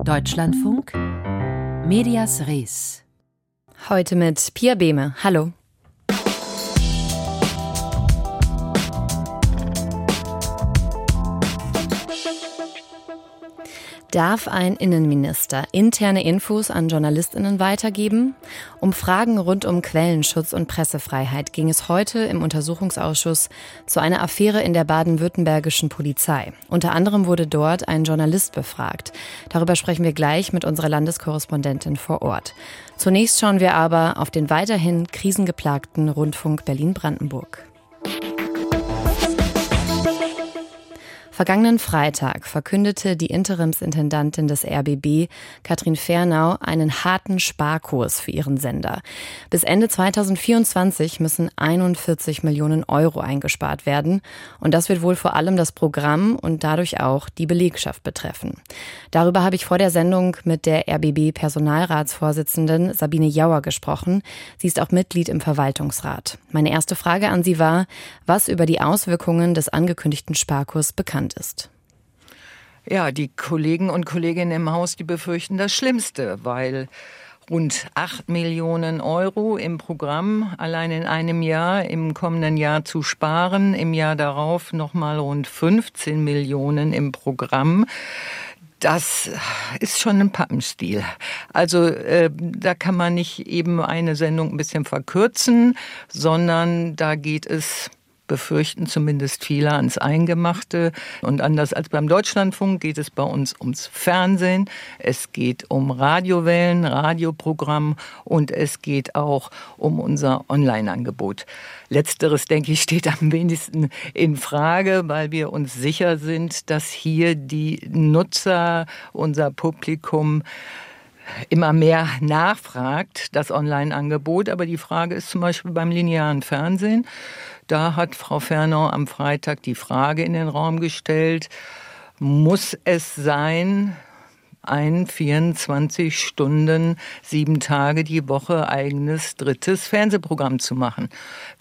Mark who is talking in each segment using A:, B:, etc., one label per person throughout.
A: Deutschlandfunk Medias Res.
B: Heute mit Pia Behme. Hallo. Darf ein Innenminister interne Infos an Journalistinnen weitergeben? Um Fragen rund um Quellenschutz und Pressefreiheit ging es heute im Untersuchungsausschuss zu einer Affäre in der baden-württembergischen Polizei. Unter anderem wurde dort ein Journalist befragt. Darüber sprechen wir gleich mit unserer Landeskorrespondentin vor Ort. Zunächst schauen wir aber auf den weiterhin krisengeplagten Rundfunk Berlin-Brandenburg. Vergangenen Freitag verkündete die Interimsintendantin des RBB, Katrin Fernau, einen harten Sparkurs für ihren Sender. Bis Ende 2024 müssen 41 Millionen Euro eingespart werden. Und das wird wohl vor allem das Programm und dadurch auch die Belegschaft betreffen. Darüber habe ich vor der Sendung mit der RBB-Personalratsvorsitzenden Sabine Jauer gesprochen. Sie ist auch Mitglied im Verwaltungsrat. Meine erste Frage an Sie war, was über die Auswirkungen des angekündigten Sparkurs bekannt bekannt ist.
C: Ja, die Kollegen und Kolleginnen im Haus, die befürchten das Schlimmste, weil rund 8 Millionen Euro im Programm allein in einem Jahr im kommenden Jahr zu sparen, im Jahr darauf nochmal rund 15 Millionen im Programm. Das ist schon ein Pappenstiel. Also äh, da kann man nicht eben eine Sendung ein bisschen verkürzen, sondern da geht es befürchten zumindest viele ans Eingemachte. Und anders als beim Deutschlandfunk geht es bei uns ums Fernsehen, es geht um Radiowellen, Radioprogramm und es geht auch um unser Online-Angebot. Letzteres, denke ich, steht am wenigsten in Frage, weil wir uns sicher sind, dass hier die Nutzer, unser Publikum, immer mehr nachfragt, das Online-Angebot. Aber die Frage ist zum Beispiel beim linearen Fernsehen. Da hat Frau Fernau am Freitag die Frage in den Raum gestellt, muss es sein, ein 24 Stunden, sieben Tage die Woche eigenes drittes Fernsehprogramm zu machen.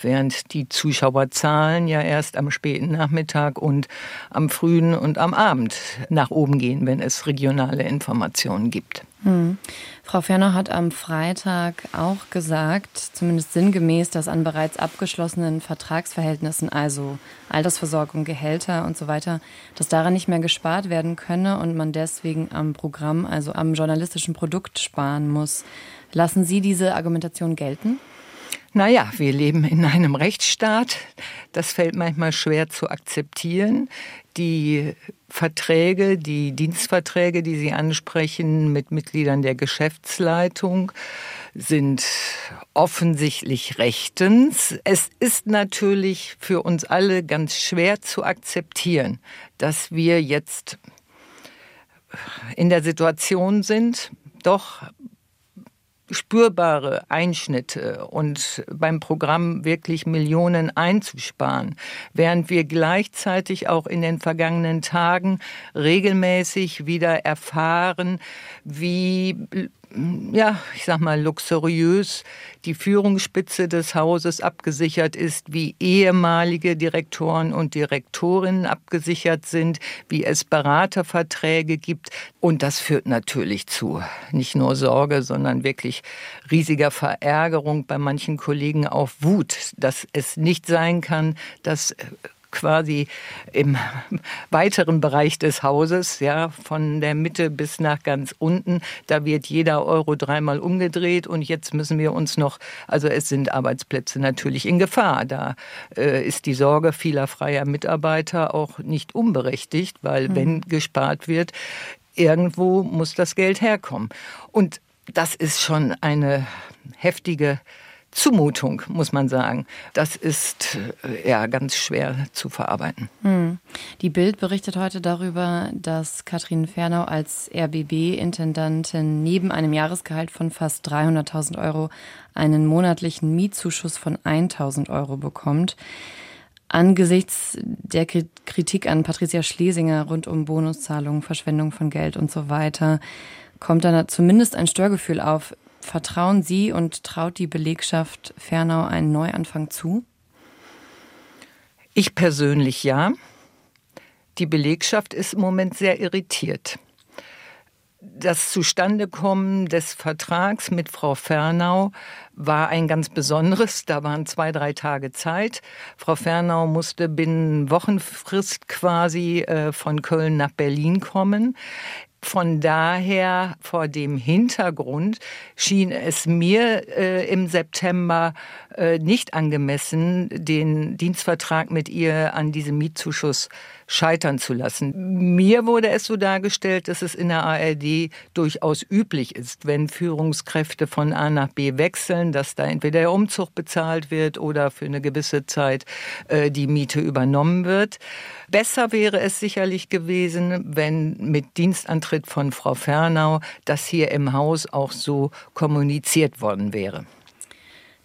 C: Während die Zuschauerzahlen ja erst am späten Nachmittag und am frühen und am Abend nach oben gehen, wenn es regionale Informationen gibt.
B: Hm. Frau Ferner hat am Freitag auch gesagt, zumindest sinngemäß, dass an bereits abgeschlossenen Vertragsverhältnissen, also Altersversorgung, Gehälter und so weiter, dass daran nicht mehr gespart werden könne und man deswegen am Programm, also am journalistischen Produkt sparen muss. Lassen Sie diese Argumentation gelten?
C: Naja, wir leben in einem Rechtsstaat. Das fällt manchmal schwer zu akzeptieren. Die Verträge, die Dienstverträge, die Sie ansprechen mit Mitgliedern der Geschäftsleitung, sind offensichtlich rechtens. Es ist natürlich für uns alle ganz schwer zu akzeptieren, dass wir jetzt in der Situation sind, doch spürbare Einschnitte und beim Programm wirklich Millionen einzusparen, während wir gleichzeitig auch in den vergangenen Tagen regelmäßig wieder erfahren, wie ja, ich sag mal, luxuriös die Führungsspitze des Hauses abgesichert ist, wie ehemalige Direktoren und Direktorinnen abgesichert sind, wie es Beraterverträge gibt. Und das führt natürlich zu nicht nur Sorge, sondern wirklich riesiger Verärgerung bei manchen Kollegen auf Wut, dass es nicht sein kann, dass quasi im weiteren Bereich des Hauses, ja, von der Mitte bis nach ganz unten. Da wird jeder Euro dreimal umgedreht und jetzt müssen wir uns noch, also es sind Arbeitsplätze natürlich in Gefahr. Da äh, ist die Sorge vieler freier Mitarbeiter auch nicht unberechtigt, weil mhm. wenn gespart wird, irgendwo muss das Geld herkommen. Und das ist schon eine heftige Zumutung, muss man sagen. Das ist äh, ja ganz schwer zu verarbeiten. Hm.
B: Die Bild berichtet heute darüber, dass Katrin Fernau als RBB-Intendantin neben einem Jahresgehalt von fast 300.000 Euro einen monatlichen Mietzuschuss von 1.000 Euro bekommt. Angesichts der Kritik an Patricia Schlesinger rund um Bonuszahlungen, Verschwendung von Geld und so weiter, kommt dann zumindest ein Störgefühl auf. Vertrauen Sie und traut die Belegschaft Fernau einen Neuanfang zu?
C: Ich persönlich ja. Die Belegschaft ist im Moment sehr irritiert. Das Zustandekommen des Vertrags mit Frau Fernau war ein ganz besonderes. Da waren zwei, drei Tage Zeit. Frau Fernau musste binnen Wochenfrist quasi äh, von Köln nach Berlin kommen. Von daher, vor dem Hintergrund, schien es mir äh, im September äh, nicht angemessen, den Dienstvertrag mit ihr an diesem Mietzuschuss scheitern zu lassen. Mir wurde es so dargestellt, dass es in der ARD durchaus üblich ist, wenn Führungskräfte von A nach B wechseln, dass da entweder der Umzug bezahlt wird oder für eine gewisse Zeit äh, die Miete übernommen wird. Besser wäre es sicherlich gewesen, wenn mit Dienstantritt von Frau Fernau das hier im Haus auch so kommuniziert worden wäre.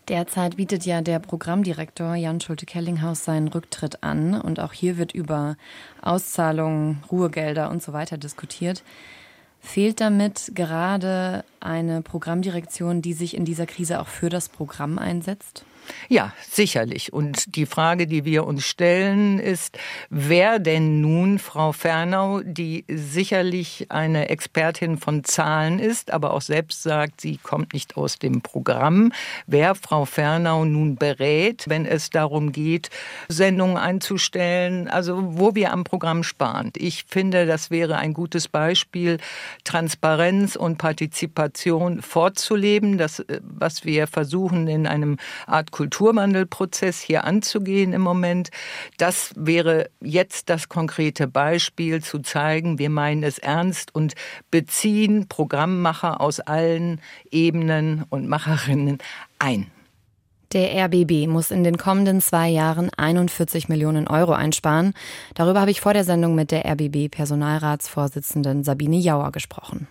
B: Derzeit bietet ja der Programmdirektor Jan Schulte-Kellinghaus seinen Rücktritt an und auch hier wird über Auszahlungen, Ruhegelder und so weiter diskutiert. Fehlt damit gerade eine Programmdirektion, die sich in dieser Krise auch für das Programm einsetzt?
C: Ja, sicherlich. Und die Frage, die wir uns stellen, ist, wer denn nun Frau Fernau, die sicherlich eine Expertin von Zahlen ist, aber auch selbst sagt, sie kommt nicht aus dem Programm, wer Frau Fernau nun berät, wenn es darum geht, Sendungen einzustellen, also wo wir am Programm sparen. Ich finde, das wäre ein gutes Beispiel, Transparenz und Partizipation vorzuleben, das, äh, was wir versuchen in einem Art Kulturwandelprozess hier anzugehen im Moment. Das wäre jetzt das konkrete Beispiel zu zeigen, wir meinen es ernst und beziehen Programmmacher aus allen Ebenen und Macherinnen ein.
B: Der RBB muss in den kommenden zwei Jahren 41 Millionen Euro einsparen. Darüber habe ich vor der Sendung mit der RBB-Personalratsvorsitzenden Sabine Jauer gesprochen.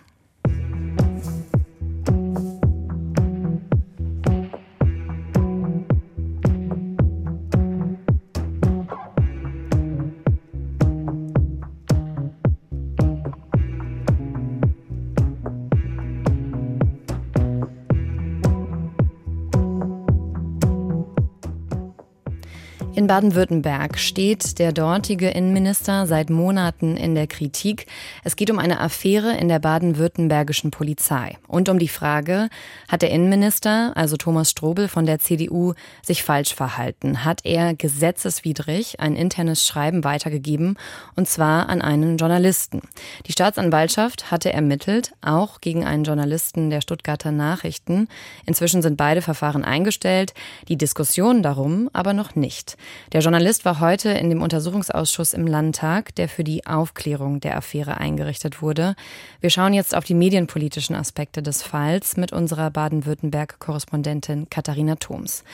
B: In Baden-Württemberg steht der dortige Innenminister seit Monaten in der Kritik. Es geht um eine Affäre in der baden-württembergischen Polizei und um die Frage, hat der Innenminister, also Thomas Strobel von der CDU, sich falsch verhalten? Hat er gesetzeswidrig ein internes Schreiben weitergegeben und zwar an einen Journalisten? Die Staatsanwaltschaft hatte ermittelt, auch gegen einen Journalisten der Stuttgarter Nachrichten. Inzwischen sind beide Verfahren eingestellt, die Diskussion darum aber noch nicht. Der Journalist war heute in dem Untersuchungsausschuss im Landtag, der für die Aufklärung der Affäre eingerichtet wurde. Wir schauen jetzt auf die medienpolitischen Aspekte des Falls mit unserer Baden-Württemberg-Korrespondentin Katharina Thoms.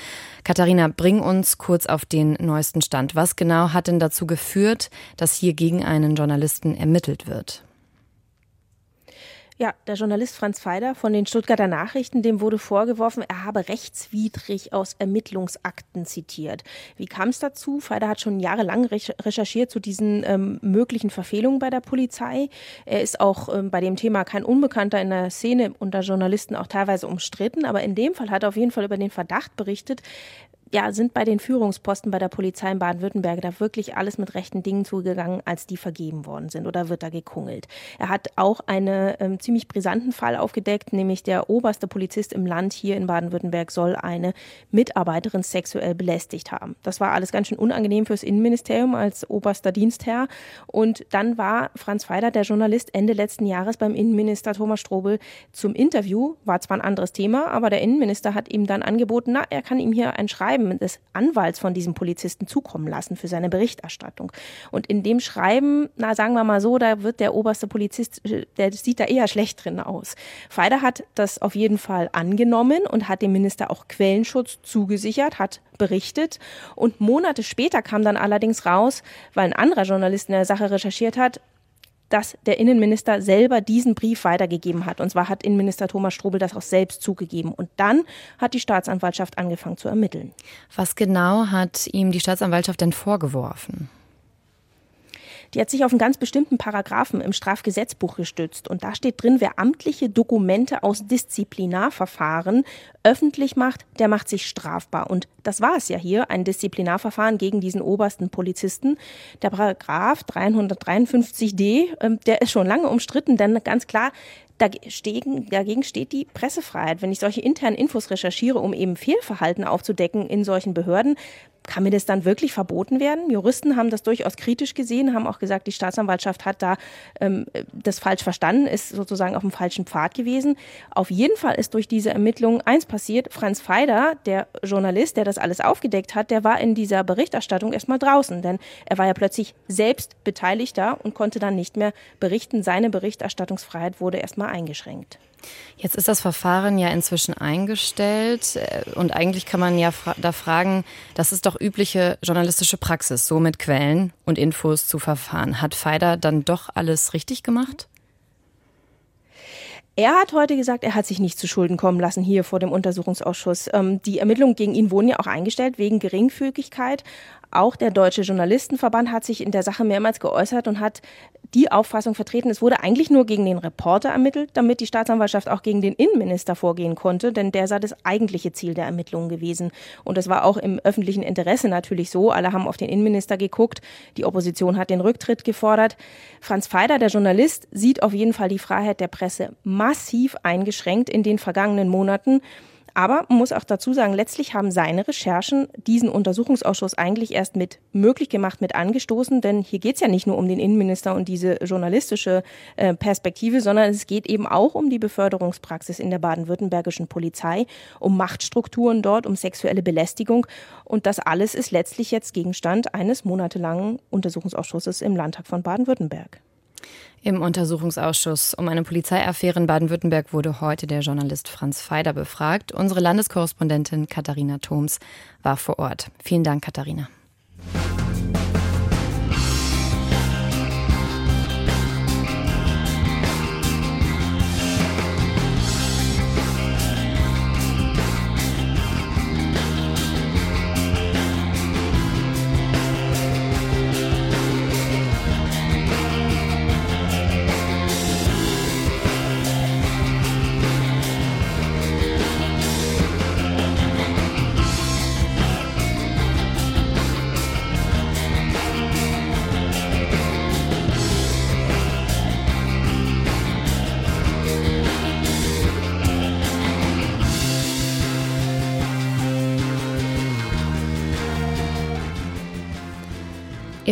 B: Katharina, bring uns kurz auf den neuesten Stand. Was genau hat denn dazu geführt, dass hier gegen einen Journalisten ermittelt wird?
D: Ja, der Journalist Franz Feider von den Stuttgarter Nachrichten, dem wurde vorgeworfen, er habe rechtswidrig aus Ermittlungsakten zitiert. Wie kam es dazu? Feider hat schon jahrelang recherchiert zu diesen ähm, möglichen Verfehlungen bei der Polizei. Er ist auch ähm, bei dem Thema kein Unbekannter in der Szene unter Journalisten auch teilweise umstritten, aber in dem Fall hat er auf jeden Fall über den Verdacht berichtet, ja, sind bei den Führungsposten bei der Polizei in Baden-Württemberg da wirklich alles mit rechten Dingen zugegangen, als die vergeben worden sind oder wird da gekungelt? Er hat auch einen ähm, ziemlich brisanten Fall aufgedeckt, nämlich der oberste Polizist im Land hier in Baden-Württemberg soll eine Mitarbeiterin sexuell belästigt haben. Das war alles ganz schön unangenehm fürs Innenministerium als oberster Dienstherr. Und dann war Franz Feider, der Journalist, Ende letzten Jahres beim Innenminister Thomas Strobel zum Interview. War zwar ein anderes Thema, aber der Innenminister hat ihm dann angeboten, na, er kann ihm hier ein Schreiben Schreiben des Anwalts von diesem Polizisten zukommen lassen für seine Berichterstattung. Und in dem Schreiben, na sagen wir mal so, da wird der oberste Polizist, der sieht da eher schlecht drin aus. Feider hat das auf jeden Fall angenommen und hat dem Minister auch Quellenschutz zugesichert, hat berichtet. Und Monate später kam dann allerdings raus, weil ein anderer Journalist in der Sache recherchiert hat, dass der Innenminister selber diesen Brief weitergegeben hat. Und zwar hat Innenminister Thomas Strobel das auch selbst zugegeben. Und dann hat die Staatsanwaltschaft angefangen zu ermitteln.
B: Was genau hat ihm die Staatsanwaltschaft denn vorgeworfen?
D: Die hat sich auf einen ganz bestimmten Paragraphen im Strafgesetzbuch gestützt. Und da steht drin, wer amtliche Dokumente aus Disziplinarverfahren öffentlich macht, der macht sich strafbar. Und das war es ja hier, ein Disziplinarverfahren gegen diesen obersten Polizisten. Der Paragraph 353d, ähm, der ist schon lange umstritten, denn ganz klar, Dagegen, dagegen steht die Pressefreiheit. Wenn ich solche internen Infos recherchiere, um eben Fehlverhalten aufzudecken in solchen Behörden, kann mir das dann wirklich verboten werden? Juristen haben das durchaus kritisch gesehen, haben auch gesagt, die Staatsanwaltschaft hat da ähm, das falsch verstanden, ist sozusagen auf dem falschen Pfad gewesen. Auf jeden Fall ist durch diese Ermittlungen eins passiert. Franz Feider, der Journalist, der das alles aufgedeckt hat, der war in dieser Berichterstattung erstmal draußen, denn er war ja plötzlich selbst Beteiligter und konnte dann nicht mehr berichten. Seine Berichterstattungsfreiheit wurde erstmal eingeschränkt.
B: Jetzt ist das Verfahren ja inzwischen eingestellt äh, und eigentlich kann man ja fra da fragen, das ist doch übliche journalistische Praxis, so mit Quellen und Infos zu verfahren. Hat Feider dann doch alles richtig gemacht?
D: Er hat heute gesagt, er hat sich nicht zu Schulden kommen lassen hier vor dem Untersuchungsausschuss. Ähm, die Ermittlungen gegen ihn wurden ja auch eingestellt wegen Geringfügigkeit. Auch der Deutsche Journalistenverband hat sich in der Sache mehrmals geäußert und hat die Auffassung vertreten, es wurde eigentlich nur gegen den Reporter ermittelt, damit die Staatsanwaltschaft auch gegen den Innenminister vorgehen konnte, denn der sei das eigentliche Ziel der Ermittlungen gewesen. Und es war auch im öffentlichen Interesse natürlich so. Alle haben auf den Innenminister geguckt. Die Opposition hat den Rücktritt gefordert. Franz Feider, der Journalist, sieht auf jeden Fall die Freiheit der Presse massiv eingeschränkt in den vergangenen Monaten. Aber man muss auch dazu sagen, letztlich haben seine Recherchen diesen Untersuchungsausschuss eigentlich erst mit möglich gemacht, mit angestoßen, denn hier geht es ja nicht nur um den Innenminister und diese journalistische äh, Perspektive, sondern es geht eben auch um die Beförderungspraxis in der baden-württembergischen Polizei, um Machtstrukturen dort, um sexuelle Belästigung. Und das alles ist letztlich jetzt Gegenstand eines monatelangen Untersuchungsausschusses im Landtag von Baden-Württemberg.
B: Im Untersuchungsausschuss um eine Polizeiaffäre in Baden-Württemberg wurde heute der Journalist Franz Feider befragt. Unsere Landeskorrespondentin Katharina Thoms war vor Ort. Vielen Dank, Katharina.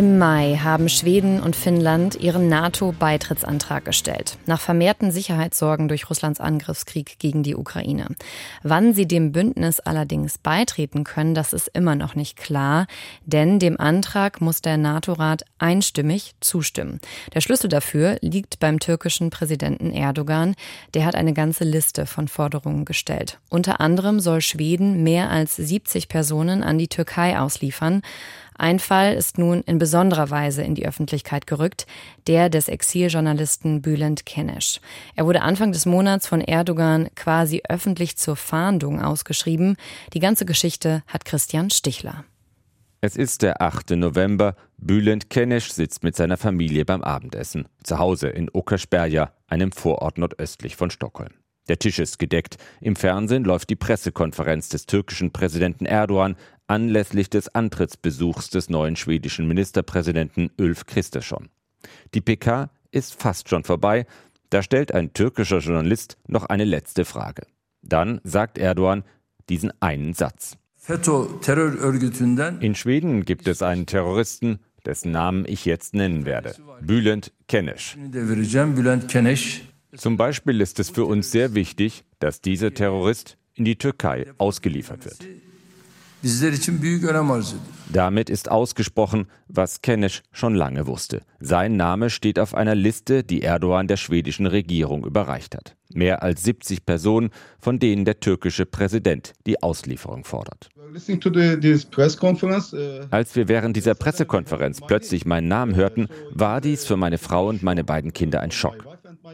B: Im Mai haben Schweden und Finnland ihren NATO-Beitrittsantrag gestellt, nach vermehrten Sicherheitssorgen durch Russlands Angriffskrieg gegen die Ukraine. Wann sie dem Bündnis allerdings beitreten können, das ist immer noch nicht klar, denn dem Antrag muss der NATO-Rat einstimmig zustimmen. Der Schlüssel dafür liegt beim türkischen Präsidenten Erdogan. Der hat eine ganze Liste von Forderungen gestellt. Unter anderem soll Schweden mehr als 70 Personen an die Türkei ausliefern. Ein Fall ist nun in besonderer Weise in die Öffentlichkeit gerückt, der des Exiljournalisten Bülent Kenesh. Er wurde Anfang des Monats von Erdogan quasi öffentlich zur Fahndung ausgeschrieben. Die ganze Geschichte hat Christian Stichler.
E: Es ist der 8. November. Bülent Kenesh sitzt mit seiner Familie beim Abendessen. Zu Hause in Okersperja, einem Vorort nordöstlich von Stockholm. Der Tisch ist gedeckt. Im Fernsehen läuft die Pressekonferenz des türkischen Präsidenten Erdogan anlässlich des Antrittsbesuchs des neuen schwedischen Ministerpräsidenten Ulf Kristersson. Die PK ist fast schon vorbei, da stellt ein türkischer Journalist noch eine letzte Frage. Dann sagt Erdogan diesen einen Satz. In Schweden gibt es einen Terroristen, dessen Namen ich jetzt nennen werde. Bülent Kenesh. Zum Beispiel ist es für uns sehr wichtig, dass dieser Terrorist in die Türkei ausgeliefert wird. Damit ist ausgesprochen, was Kenesh schon lange wusste. Sein Name steht auf einer Liste, die Erdogan der schwedischen Regierung überreicht hat. Mehr als 70 Personen, von denen der türkische Präsident die Auslieferung fordert. Als wir während dieser Pressekonferenz plötzlich meinen Namen hörten, war dies für meine Frau und meine beiden Kinder ein Schock.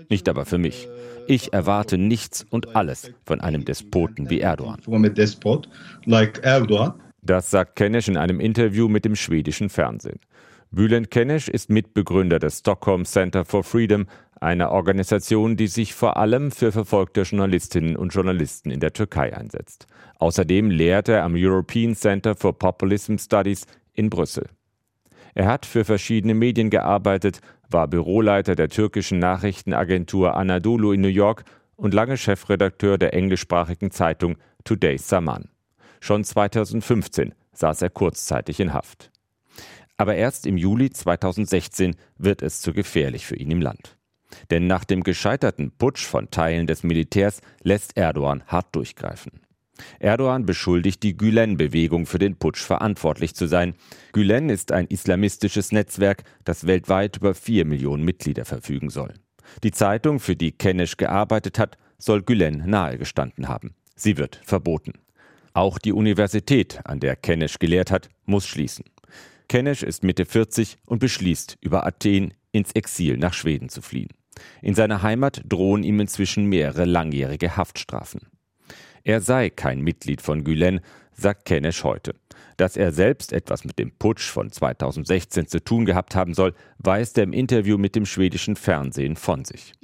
E: Nicht aber für mich. Ich erwarte nichts und alles von einem Despoten wie Erdogan. Das sagt Kenesh in einem Interview mit dem schwedischen Fernsehen. Bülent Kenesh ist Mitbegründer des Stockholm Center for Freedom, einer Organisation, die sich vor allem für verfolgte Journalistinnen und Journalisten in der Türkei einsetzt. Außerdem lehrt er am European Center for Populism Studies in Brüssel. Er hat für verschiedene Medien gearbeitet, war Büroleiter der türkischen Nachrichtenagentur Anadolu in New York und lange Chefredakteur der englischsprachigen Zeitung Today Saman. Schon 2015 saß er kurzzeitig in Haft. Aber erst im Juli 2016 wird es zu gefährlich für ihn im Land. Denn nach dem gescheiterten Putsch von Teilen des Militärs lässt Erdogan hart durchgreifen. Erdogan beschuldigt die Gülen-Bewegung für den Putsch verantwortlich zu sein. Gülen ist ein islamistisches Netzwerk, das weltweit über vier Millionen Mitglieder verfügen soll. Die Zeitung, für die Kenesh gearbeitet hat, soll Gülen nahegestanden haben. Sie wird verboten. Auch die Universität, an der Kenesh gelehrt hat, muss schließen. Kenesh ist Mitte 40 und beschließt, über Athen ins Exil nach Schweden zu fliehen. In seiner Heimat drohen ihm inzwischen mehrere langjährige Haftstrafen. Er sei kein Mitglied von Gülen, sagt Kenesh heute. Dass er selbst etwas mit dem Putsch von 2016 zu tun gehabt haben soll, weist er im Interview mit dem schwedischen Fernsehen von sich.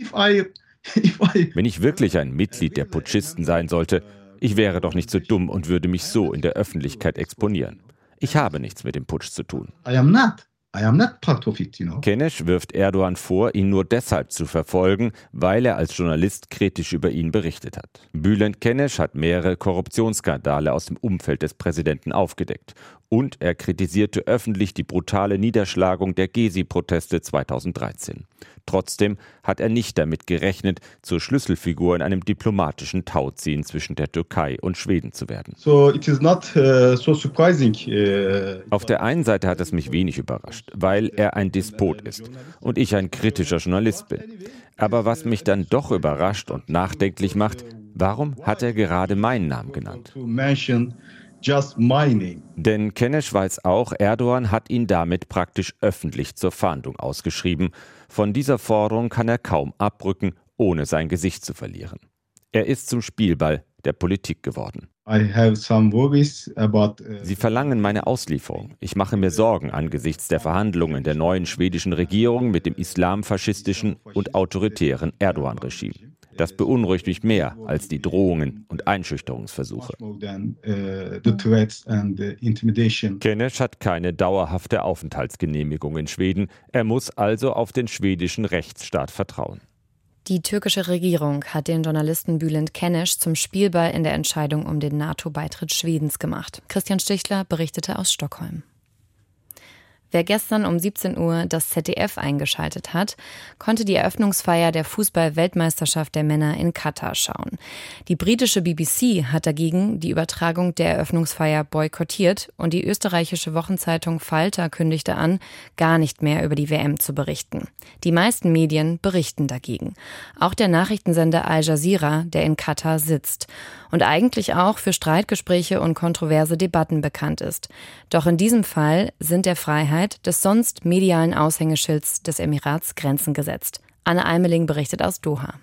E: Wenn ich wirklich ein Mitglied der Putschisten sein sollte, ich wäre doch nicht so dumm und würde mich so in der Öffentlichkeit exponieren. Ich habe nichts mit dem Putsch zu tun. I am not. I am not part of it, you know. Kenesh wirft Erdogan vor, ihn nur deshalb zu verfolgen, weil er als Journalist kritisch über ihn berichtet hat. Bülent Kenesh hat mehrere Korruptionsskandale aus dem Umfeld des Präsidenten aufgedeckt. Und er kritisierte öffentlich die brutale Niederschlagung der Gezi-Proteste 2013. Trotzdem hat er nicht damit gerechnet, zur Schlüsselfigur in einem diplomatischen Tauziehen zwischen der Türkei und Schweden zu werden. So not, uh, so uh, Auf der einen Seite hat es mich wenig überrascht, weil er ein Despot ist und ich ein kritischer Journalist bin. Aber was mich dann doch überrascht und nachdenklich macht, warum hat er gerade meinen Namen genannt? Denn Kenesh weiß auch, Erdogan hat ihn damit praktisch öffentlich zur Fahndung ausgeschrieben. Von dieser Forderung kann er kaum abrücken, ohne sein Gesicht zu verlieren. Er ist zum Spielball der Politik geworden. Uh, Sie verlangen meine Auslieferung. Ich mache mir Sorgen angesichts der Verhandlungen der neuen schwedischen Regierung mit dem islamfaschistischen und autoritären Erdogan-Regime. Das beunruhigt mich mehr als die Drohungen und Einschüchterungsversuche. Kenesh hat keine dauerhafte Aufenthaltsgenehmigung in Schweden. Er muss also auf den schwedischen Rechtsstaat vertrauen.
B: Die türkische Regierung hat den Journalisten Bülent Kenesh zum Spielball in der Entscheidung um den NATO-Beitritt Schwedens gemacht. Christian Stichler berichtete aus Stockholm. Wer gestern um 17 Uhr das ZDF eingeschaltet hat, konnte die Eröffnungsfeier der Fußball-Weltmeisterschaft der Männer in Katar schauen. Die britische BBC hat dagegen die Übertragung der Eröffnungsfeier boykottiert und die österreichische Wochenzeitung Falter kündigte an, gar nicht mehr über die WM zu berichten. Die meisten Medien berichten dagegen. Auch der Nachrichtensender Al Jazeera, der in Katar sitzt und eigentlich auch für Streitgespräche und kontroverse Debatten bekannt ist. Doch in diesem Fall sind der Freiheit des sonst medialen Aushängeschilds des Emirats Grenzen gesetzt. Anne Almeling berichtet aus Doha.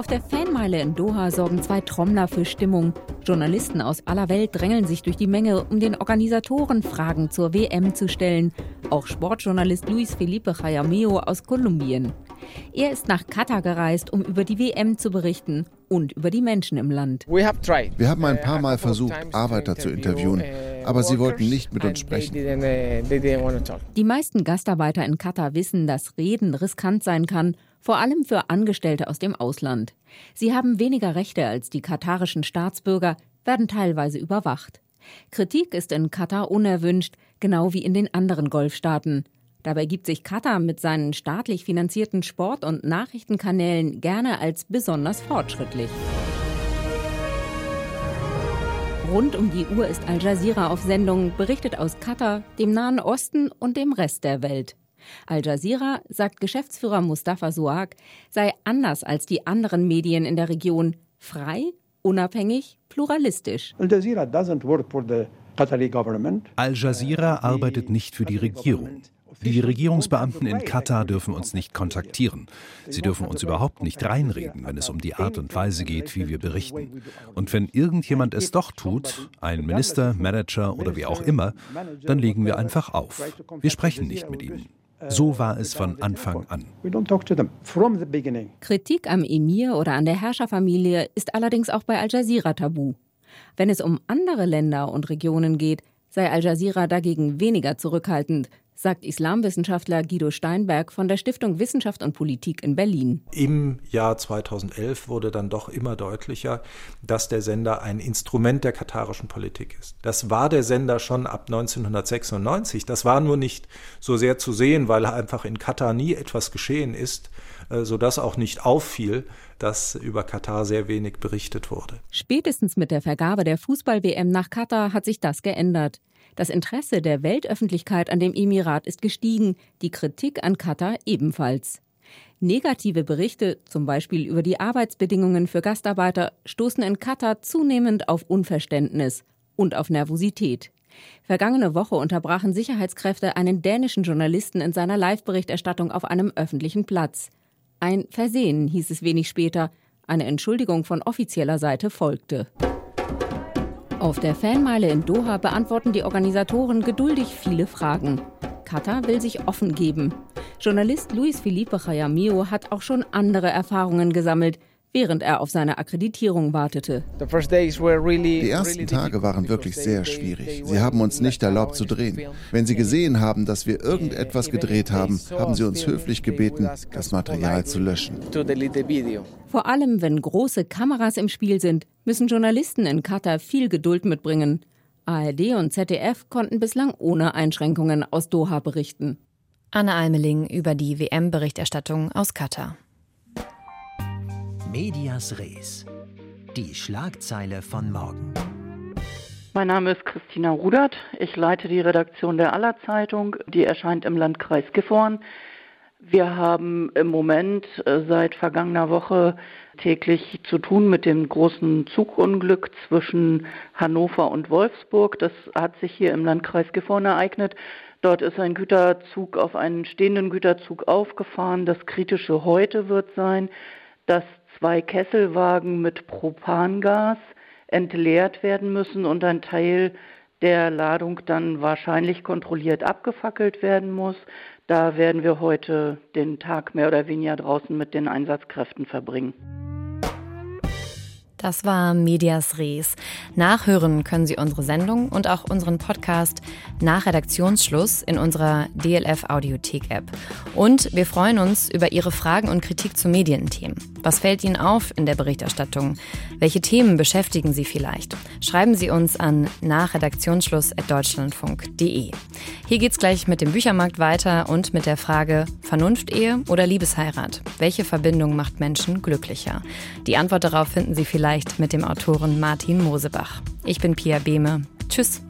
F: Auf der Fanmeile in Doha sorgen zwei Trommler für Stimmung. Journalisten aus aller Welt drängeln sich durch die Menge, um den Organisatoren Fragen zur WM zu stellen. Auch Sportjournalist Luis Felipe Jayameo aus Kolumbien. Er ist nach Katar gereist, um über die WM zu berichten und über die Menschen im Land.
G: Wir haben ein paar Mal versucht, Arbeiter zu interviewen, aber sie wollten nicht mit uns sprechen.
F: Die meisten Gastarbeiter in Katar wissen, dass Reden riskant sein kann, vor allem für Angestellte aus dem Ausland. Sie haben weniger Rechte als die katarischen Staatsbürger, werden teilweise überwacht. Kritik ist in Katar unerwünscht, genau wie in den anderen Golfstaaten. Dabei gibt sich Katar mit seinen staatlich finanzierten Sport- und Nachrichtenkanälen gerne als besonders fortschrittlich. Rund um die Uhr ist Al Jazeera auf Sendung, berichtet aus Katar, dem Nahen Osten und dem Rest der Welt. Al Jazeera, sagt Geschäftsführer Mustafa Suag, sei anders als die anderen Medien in der Region, frei, unabhängig, pluralistisch.
H: Al Jazeera doesn't work for the
I: Al Jazeera arbeitet nicht für die Regierung. Die Regierungsbeamten in Katar dürfen uns nicht kontaktieren. Sie dürfen uns überhaupt nicht reinreden, wenn es um die Art und Weise geht, wie wir berichten. Und wenn irgendjemand es doch tut, ein Minister, Manager oder wie auch immer, dann legen wir einfach auf. Wir sprechen nicht mit ihnen. So war es von Anfang an.
F: Kritik am Emir oder an der Herrscherfamilie ist allerdings auch bei Al Jazeera tabu. Wenn es um andere Länder und Regionen geht, sei Al Jazeera dagegen weniger zurückhaltend sagt Islamwissenschaftler Guido Steinberg von der Stiftung Wissenschaft und Politik in Berlin.
J: Im Jahr 2011 wurde dann doch immer deutlicher, dass der Sender ein Instrument der katarischen Politik ist. Das war der Sender schon ab 1996. Das war nur nicht so sehr zu sehen, weil einfach in Katar nie etwas geschehen ist, äh, sodass auch nicht auffiel, dass über Katar sehr wenig berichtet wurde.
F: Spätestens mit der Vergabe der Fußball-WM nach Katar hat sich das geändert. Das Interesse der Weltöffentlichkeit an dem Emirat ist gestiegen, die Kritik an Katar ebenfalls. Negative Berichte, zum Beispiel über die Arbeitsbedingungen für Gastarbeiter, stoßen in Katar zunehmend auf Unverständnis und auf Nervosität. Vergangene Woche unterbrachen Sicherheitskräfte einen dänischen Journalisten in seiner Live-Berichterstattung auf einem öffentlichen Platz. Ein Versehen hieß es wenig später. Eine Entschuldigung von offizieller Seite folgte. Auf der Fanmeile in Doha beantworten die Organisatoren geduldig viele Fragen. Katar will sich offen geben. Journalist Luis Felipe Chayamio hat auch schon andere Erfahrungen gesammelt während er auf seine Akkreditierung wartete.
G: Die ersten Tage waren wirklich sehr schwierig. Sie haben uns nicht erlaubt zu drehen. Wenn Sie gesehen haben, dass wir irgendetwas gedreht haben, haben Sie uns höflich gebeten, das Material zu löschen.
F: Vor allem, wenn große Kameras im Spiel sind, müssen Journalisten in Katar viel Geduld mitbringen. ARD und ZDF konnten bislang ohne Einschränkungen aus Doha berichten.
B: Anne Almeling über die WM-Berichterstattung aus Katar.
K: Medias Res. Die Schlagzeile von morgen.
L: Mein Name ist Christina Rudert. Ich leite die Redaktion der Allerzeitung. Die erscheint im Landkreis Gifhorn. Wir haben im Moment äh, seit vergangener Woche täglich zu tun mit dem großen Zugunglück zwischen Hannover und Wolfsburg. Das hat sich hier im Landkreis Gifhorn ereignet. Dort ist ein Güterzug auf einen stehenden Güterzug aufgefahren. Das Kritische heute wird sein, dass zwei Kesselwagen mit Propangas entleert werden müssen und ein Teil der Ladung dann wahrscheinlich kontrolliert abgefackelt werden muss. Da werden wir heute den Tag mehr oder weniger draußen mit den Einsatzkräften verbringen.
B: Das war Medias Res. Nachhören können Sie unsere Sendung und auch unseren Podcast nach Redaktionsschluss in unserer DLF Audiothek App. Und wir freuen uns über Ihre Fragen und Kritik zu Medienthemen. Was fällt Ihnen auf in der Berichterstattung? Welche Themen beschäftigen Sie vielleicht? Schreiben Sie uns an nachredaktionsschluss.deutschlandfunk.de. Hier geht's gleich mit dem Büchermarkt weiter und mit der Frage Vernunftehe oder Liebesheirat? Welche Verbindung macht Menschen glücklicher? Die Antwort darauf finden Sie vielleicht mit dem Autoren Martin Mosebach. Ich bin Pia Behme. Tschüss.